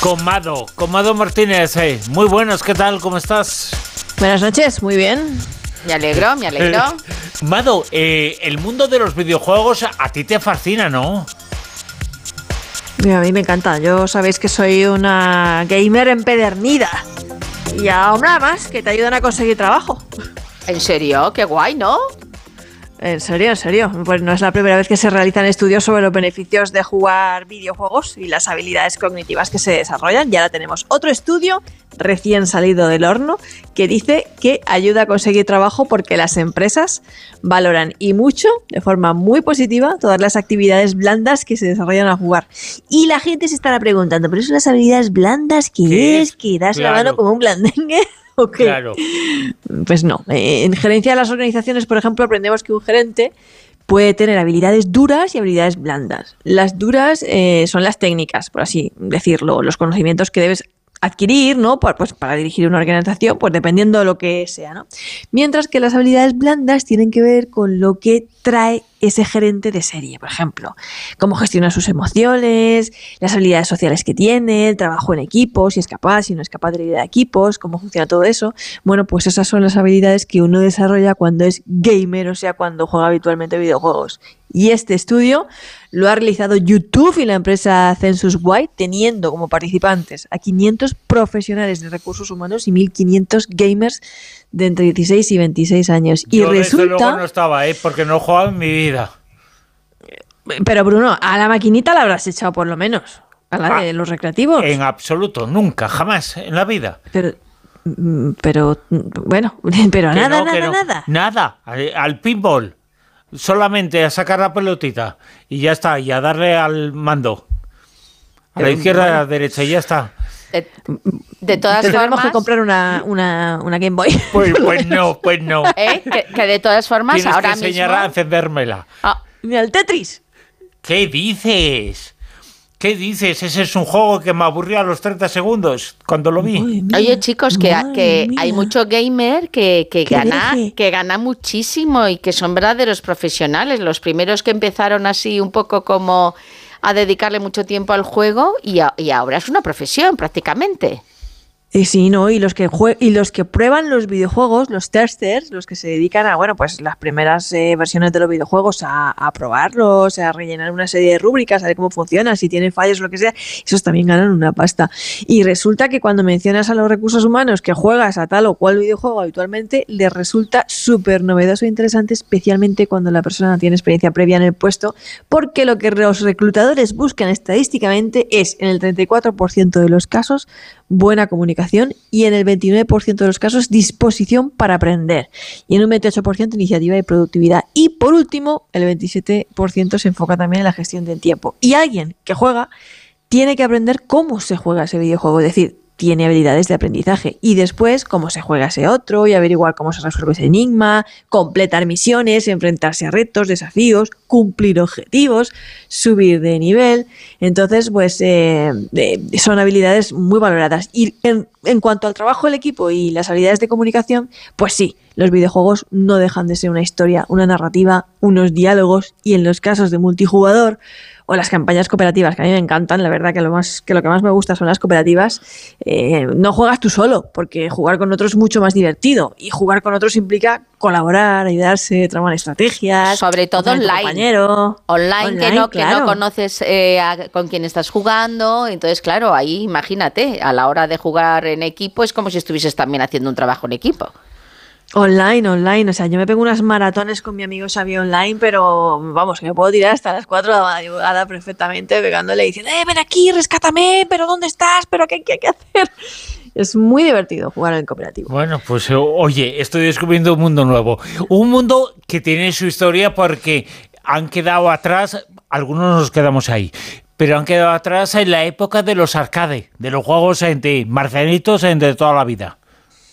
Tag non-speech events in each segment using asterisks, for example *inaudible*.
Comado, Comado Martínez, muy buenos, ¿qué tal? ¿Cómo estás? Buenas noches, muy bien. Me alegro, me alegro. *laughs* Mado, eh, el mundo de los videojuegos a ti te fascina, ¿no? a mí me encanta. Yo sabéis que soy una gamer empedernida. Y aún nada más, que te ayudan a conseguir trabajo. ¿En serio? Qué guay, ¿no? En serio, en serio. Pues no es la primera vez que se realizan estudios sobre los beneficios de jugar videojuegos y las habilidades cognitivas que se desarrollan. Y ahora tenemos otro estudio recién salido del horno que dice que ayuda a conseguir trabajo porque las empresas valoran y mucho, de forma muy positiva, todas las actividades blandas que se desarrollan al jugar. Y la gente se estará preguntando, ¿pero son las habilidades blandas? ¿Qué, es? ¿Que das la mano como un blandengue? *laughs* Claro. Pues no. Eh, en gerencia de las organizaciones, por ejemplo, aprendemos que un gerente puede tener habilidades duras y habilidades blandas. Las duras eh, son las técnicas, por así decirlo, los conocimientos que debes adquirir, ¿no? Pues para dirigir una organización, pues dependiendo de lo que sea, ¿no? Mientras que las habilidades blandas tienen que ver con lo que trae ese gerente de serie, por ejemplo, cómo gestiona sus emociones, las habilidades sociales que tiene, el trabajo en equipos, si es capaz, si no es capaz de liderar equipos, cómo funciona todo eso. Bueno, pues esas son las habilidades que uno desarrolla cuando es gamer, o sea, cuando juega habitualmente videojuegos. Y este estudio lo ha realizado YouTube y la empresa Census White, teniendo como participantes a 500 profesionales de recursos humanos y 1.500 gamers de entre 16 y 26 años. y resulta. no estaba, ¿eh? porque no he jugado en mi vida. Pero Bruno, a la maquinita la habrás echado por lo menos. A la de ah, los recreativos. En absoluto, nunca, jamás en la vida. Pero, mm, pero bueno, *laughs* pero nada, nada, nada. Nada, al pinball. Solamente a sacar la pelotita y ya está, y a darle al mando. A la izquierda, a la derecha, y ya está. De, todas formas. Tenemos que comprar una, una, una, Game Boy. *laughs* Pues, pues no, pues no. *laughs* ¿Eh? Que, de todas formas, Tienes ahora que enseñar a encendérmela. Ah. Ni al Tetris. ¿Qué dices? ¿Qué dices? Ese es un juego que me aburrió a los 30 segundos cuando lo vi. Oye, chicos, que, que hay mucho gamer que, que gana, que gana muchísimo y que son verdaderos profesionales. Los primeros que empezaron así un poco como a dedicarle mucho tiempo al juego y, y ahora es una profesión prácticamente. Y sí, ¿no? Y los que y los que prueban los videojuegos, los testers, los que se dedican a, bueno, pues las primeras eh, versiones de los videojuegos, a, probarlos, a rellenar una serie de rúbricas, a ver cómo funciona, si tienen fallos lo que sea, esos también ganan una pasta. Y resulta que cuando mencionas a los recursos humanos que juegas a tal o cual videojuego habitualmente, les resulta súper novedoso e interesante, especialmente cuando la persona tiene experiencia previa en el puesto, porque lo que los reclutadores buscan estadísticamente es, en el 34% de los casos, buena comunicación y en el 29% de los casos disposición para aprender y en un 28% iniciativa y productividad. Y por último, el 27% se enfoca también en la gestión del tiempo. Y alguien que juega tiene que aprender cómo se juega ese videojuego, es decir, tiene habilidades de aprendizaje. Y después, cómo se juega ese otro y averiguar cómo se resuelve ese enigma, completar misiones, enfrentarse a retos, desafíos, cumplir objetivos, subir de nivel. Entonces, pues eh, son habilidades muy valoradas. Y en cuanto al trabajo del equipo y las habilidades de comunicación, pues sí, los videojuegos no dejan de ser una historia, una narrativa, unos diálogos y en los casos de multijugador o las campañas cooperativas, que a mí me encantan, la verdad que lo, más, que lo que más me gusta son las cooperativas, eh, no juegas tú solo, porque jugar con otros es mucho más divertido y jugar con otros implica colaborar, ayudarse, tramar estrategias. Sobre todo online. Compañero, online. que, no, que no conoces eh, con quién estás jugando, entonces claro, ahí imagínate, a la hora de jugar en equipo es como si estuvieses también haciendo un trabajo en equipo. Online, online. O sea, yo me pego unas maratones con mi amigo Xavi online, pero vamos, que me puedo tirar hasta las 4 de la madrugada perfectamente pegándole y diciendo, ¡eh, ven aquí, rescátame! ¿Pero dónde estás? ¿Pero qué, qué hay que hacer? Es muy divertido jugar en cooperativo. Bueno, pues oye, estoy descubriendo un mundo nuevo. Un mundo que tiene su historia porque han quedado atrás, algunos nos quedamos ahí pero han quedado atrás en la época de los arcades, de los juegos en de marcianitos en de toda la vida.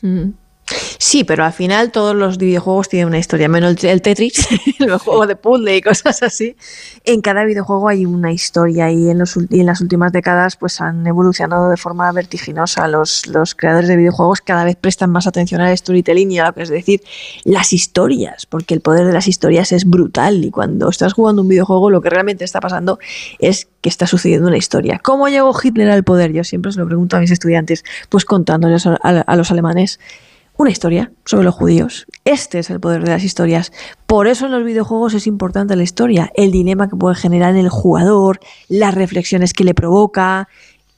Mm. Sí, pero al final todos los videojuegos tienen una historia, menos el Tetris, *laughs* los juegos de puzzle y cosas así. En cada videojuego hay una historia y en, los, las últimas décadas pues han evolucionado de forma vertiginosa. Los, los creadores de videojuegos cada vez prestan más atención al storytelling y a lo que es decir, las historias, porque el poder de las historias es brutal y cuando estás jugando un videojuego lo que realmente está pasando es que está sucediendo una historia. ¿Cómo llegó Hitler al poder? Yo siempre se lo pregunto a mis estudiantes, pues contándoles a los alemanes una historia sobre los judíos. Este es el poder de las historias. Por eso en los videojuegos es importante la historia, el dilema que puede generar en el jugador, las reflexiones que le provoca,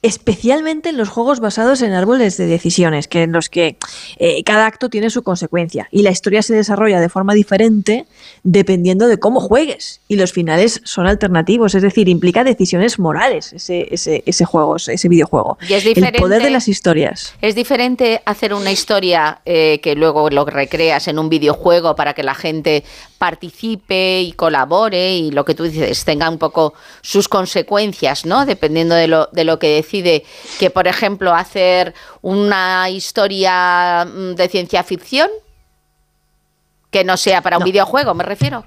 especialmente en los juegos basados en árboles de decisiones, que en los que eh, cada acto tiene su consecuencia y la historia se desarrolla de forma diferente dependiendo de cómo juegues y los finales son alternativos, es decir, implica decisiones morales ese, ese, ese juego, ese videojuego. Y es el poder de las historias. Es diferente hacer una historia eh, que luego lo recreas en un videojuego para que la gente participe y colabore y lo que tú dices tenga un poco sus consecuencias, ¿no? Dependiendo de lo, de lo que decide. Que, por ejemplo, hacer una historia mm, de ciencia ficción que no sea para un videojuego, me refiero.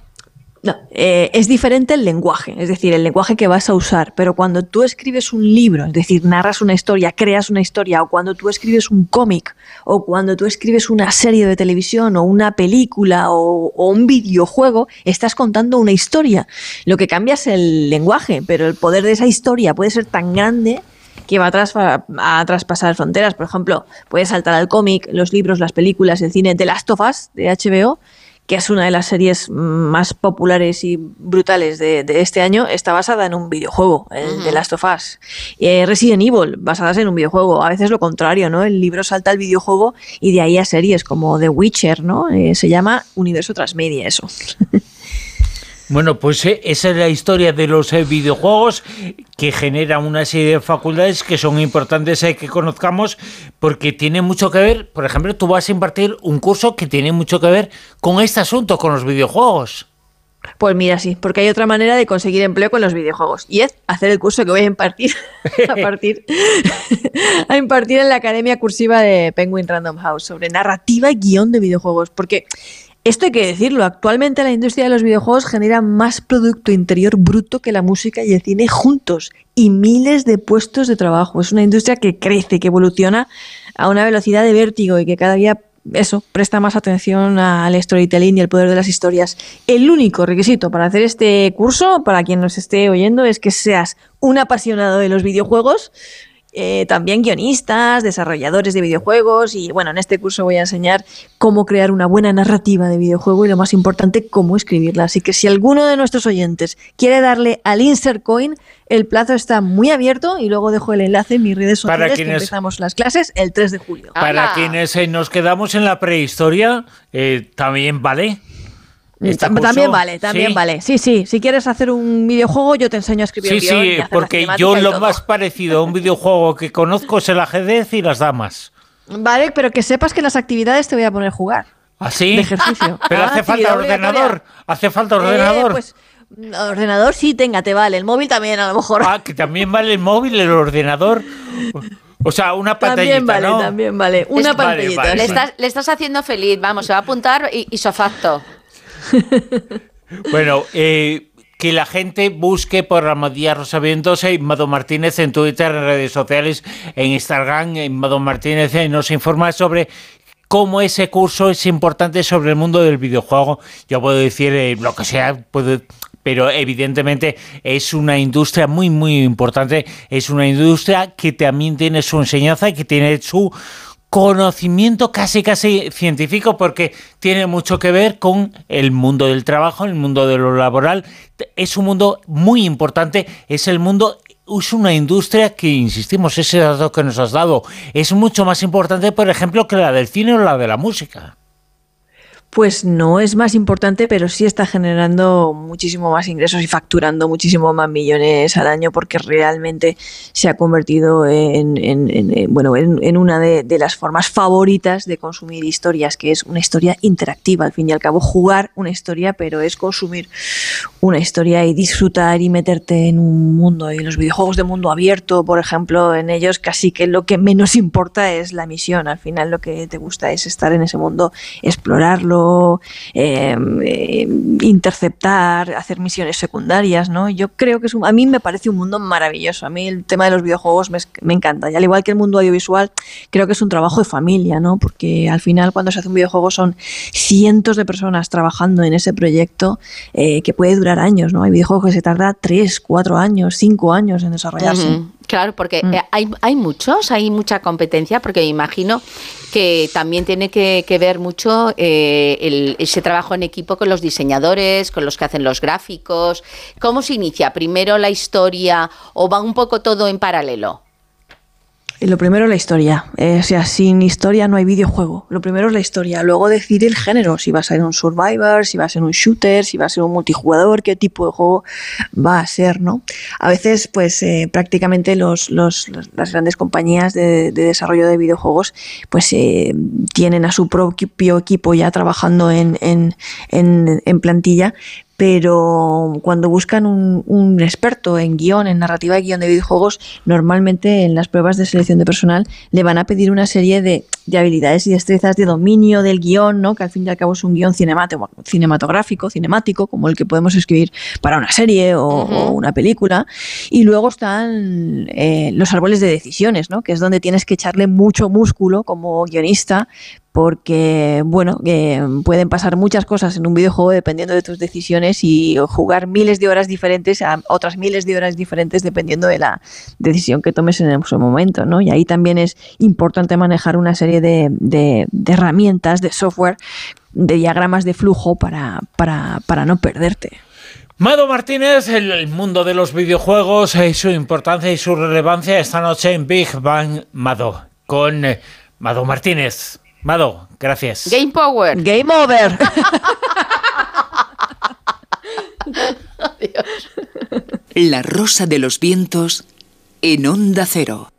No, eh, es diferente el lenguaje, es decir, el lenguaje que vas a usar, pero cuando tú escribes un libro, es decir, narras una historia, creas una historia, o cuando tú escribes un cómic, o cuando tú escribes una serie de televisión, o una película, o, un videojuego, estás contando una historia. Lo que cambia es el lenguaje, pero el poder de esa historia puede ser tan grande que va a, a, traspasar fronteras. Por ejemplo, puedes saltar al cómic, los libros, las películas, el cine de Last of Us, de HBO, que es una de las series más populares y brutales de, este año, está basada en un videojuego, el de Last of Us. Eh, Resident Evil, basadas en un videojuego. A veces lo contrario, ¿no? El libro salta al videojuego y de ahí a series como The Witcher, ¿no? Eh, se llama Universo Transmedia eso. *laughs* Bueno, pues eh, esa es la historia de los eh, videojuegos que genera una serie de facultades que son importantes eh, que conozcamos porque tiene mucho que ver, por ejemplo, tú vas a impartir un curso que tiene mucho que ver con este asunto, con los videojuegos. Pues mira, sí, porque hay otra manera de conseguir empleo con los videojuegos y es hacer el curso que voy a impartir *laughs* a, partir, a impartir en la Academia Cursiva de Penguin Random House sobre narrativa y guion de videojuegos, porque esto hay que decirlo, actualmente la industria de los videojuegos genera más Producto Interior Bruto que la música y el cine juntos y miles de puestos de trabajo. Es una industria que crece, que evoluciona a una velocidad de vértigo y que cada día eso, presta más atención al storytelling y al poder de las historias. El único requisito para hacer este curso, para quien nos esté oyendo, es que seas un apasionado de los videojuegos, eh, también guionistas, desarrolladores de videojuegos y bueno, en este curso voy a enseñar cómo crear una buena narrativa de videojuego y lo más importante, cómo escribirla. Así que si alguno de nuestros oyentes quiere darle al insert coin, el plazo está muy abierto y luego dejo el enlace en mis redes sociales que empezamos las clases el 3 de julio. Para quienes eh, nos quedamos en la prehistoria, eh, también vale. También vale, también vale. Sí, sí, si quieres hacer un videojuego, yo te enseño a escribir. Sí, sí, porque yo lo más parecido a un videojuego que conozco es el ajedrez y las damas. Vale, pero que sepas que en las actividades te voy a poner a jugar. ¿Así? De ejercicio. *laughs* Pero hace ah, falta ordenador. Hace falta eh, ordenador. pues ordenador sí, tenga, te vale. El móvil también, a lo mejor. Ah, que también vale el móvil, el ordenador. O sea, una pantallita, También vale, también vale. Una pantallita. Le, estás, le, estás, haciendo feliz, vamos, se va a apuntar y, y sofacto. *laughs* bueno, eh, que la gente busque por Ramadía Rosavientos y Mado Martínez en Twitter, en redes sociales, en Instagram, en Mado Martínez eh, nos informa sobre cómo ese curso es importante sobre el mundo del videojuego. Yo puedo decir eh, lo que sea, pero evidentemente es una industria muy, muy importante. Es una industria que también tiene su enseñanza y que tiene su conocimiento casi casi científico porque tiene mucho que ver con el mundo del trabajo, el mundo de lo laboral. Es un mundo muy importante, es el mundo es una industria que, insistimos, ese dato que nos has dado, es mucho más importante, por ejemplo, que la del cine o la de la música. Pues no es más importante, pero sí está generando muchísimo más ingresos y facturando muchísimo más millones al año porque realmente se ha convertido en, bueno, en, una de, las formas favoritas de consumir historias, que es una historia interactiva. Al fin y al cabo, jugar una historia, pero es consumir una historia y disfrutar y meterte en un mundo. Y los videojuegos de mundo abierto, por ejemplo, en ellos casi que lo que menos importa es la misión. Al final lo que te gusta es estar en ese mundo, explorarlo Em, em, interceptar, hacer misiones secundarias, ¿no? Yo creo que es a mí me parece un mundo maravilloso. A mí el tema de los videojuegos me, encanta. Y al igual que el mundo audiovisual, creo que es un trabajo de familia, ¿no? Porque al final cuando se hace un videojuego son cientos de personas trabajando en ese proyecto eh, que puede durar años, ¿no? Hay videojuegos que se tarda tres, cuatro años, cinco años en desarrollarse. Claro, porque mm. eh, hay, hay muchos, hay mucha competencia, porque me imagino que también tiene que, ver mucho eh, ese trabajo en equipo con los diseñadores, con los que hacen los gráficos. ¿Cómo se inicia? ¿Primero la historia o va un poco todo en paralelo? Lo primero es la historia. Eh, o sea, sin historia no hay videojuego. Lo primero es la historia. Luego decidir el género. Si va a ser un survivor, si va a ser un shooter, si va a ser un multijugador, qué tipo de juego va a ser, ¿no? A veces, pues, eh, prácticamente los, los, las grandes compañías de, desarrollo de videojuegos, pues, eh, tienen a su propio equipo ya trabajando en, en, en, en plantilla, pero cuando buscan un, experto en guion, en narrativa y guion de videojuegos, normalmente en las pruebas de selección de personal le van a pedir una serie de, habilidades y destrezas de dominio del guion, ¿no? que al fin y al cabo es un guion cinematográfico, cinemático, como el que podemos escribir para una serie o, una película. Y luego están eh, los árboles de decisiones, ¿no? que es donde tienes que echarle mucho músculo como guionista porque, bueno, pueden pasar muchas cosas en un videojuego dependiendo de tus decisiones y jugar miles de horas diferentes a otras miles de horas diferentes dependiendo de la decisión que tomes en ese momento, ¿no? Y ahí también es importante manejar una serie de, herramientas, de software, de diagramas de flujo para, para, no perderte. Mado Martínez, el mundo de los videojuegos y su importancia y su relevancia esta noche en Big Bang Mado con eh, Mado Martínez. Mado, gracias. Game Power. Game over. *laughs* La rosa de los vientos en onda cero.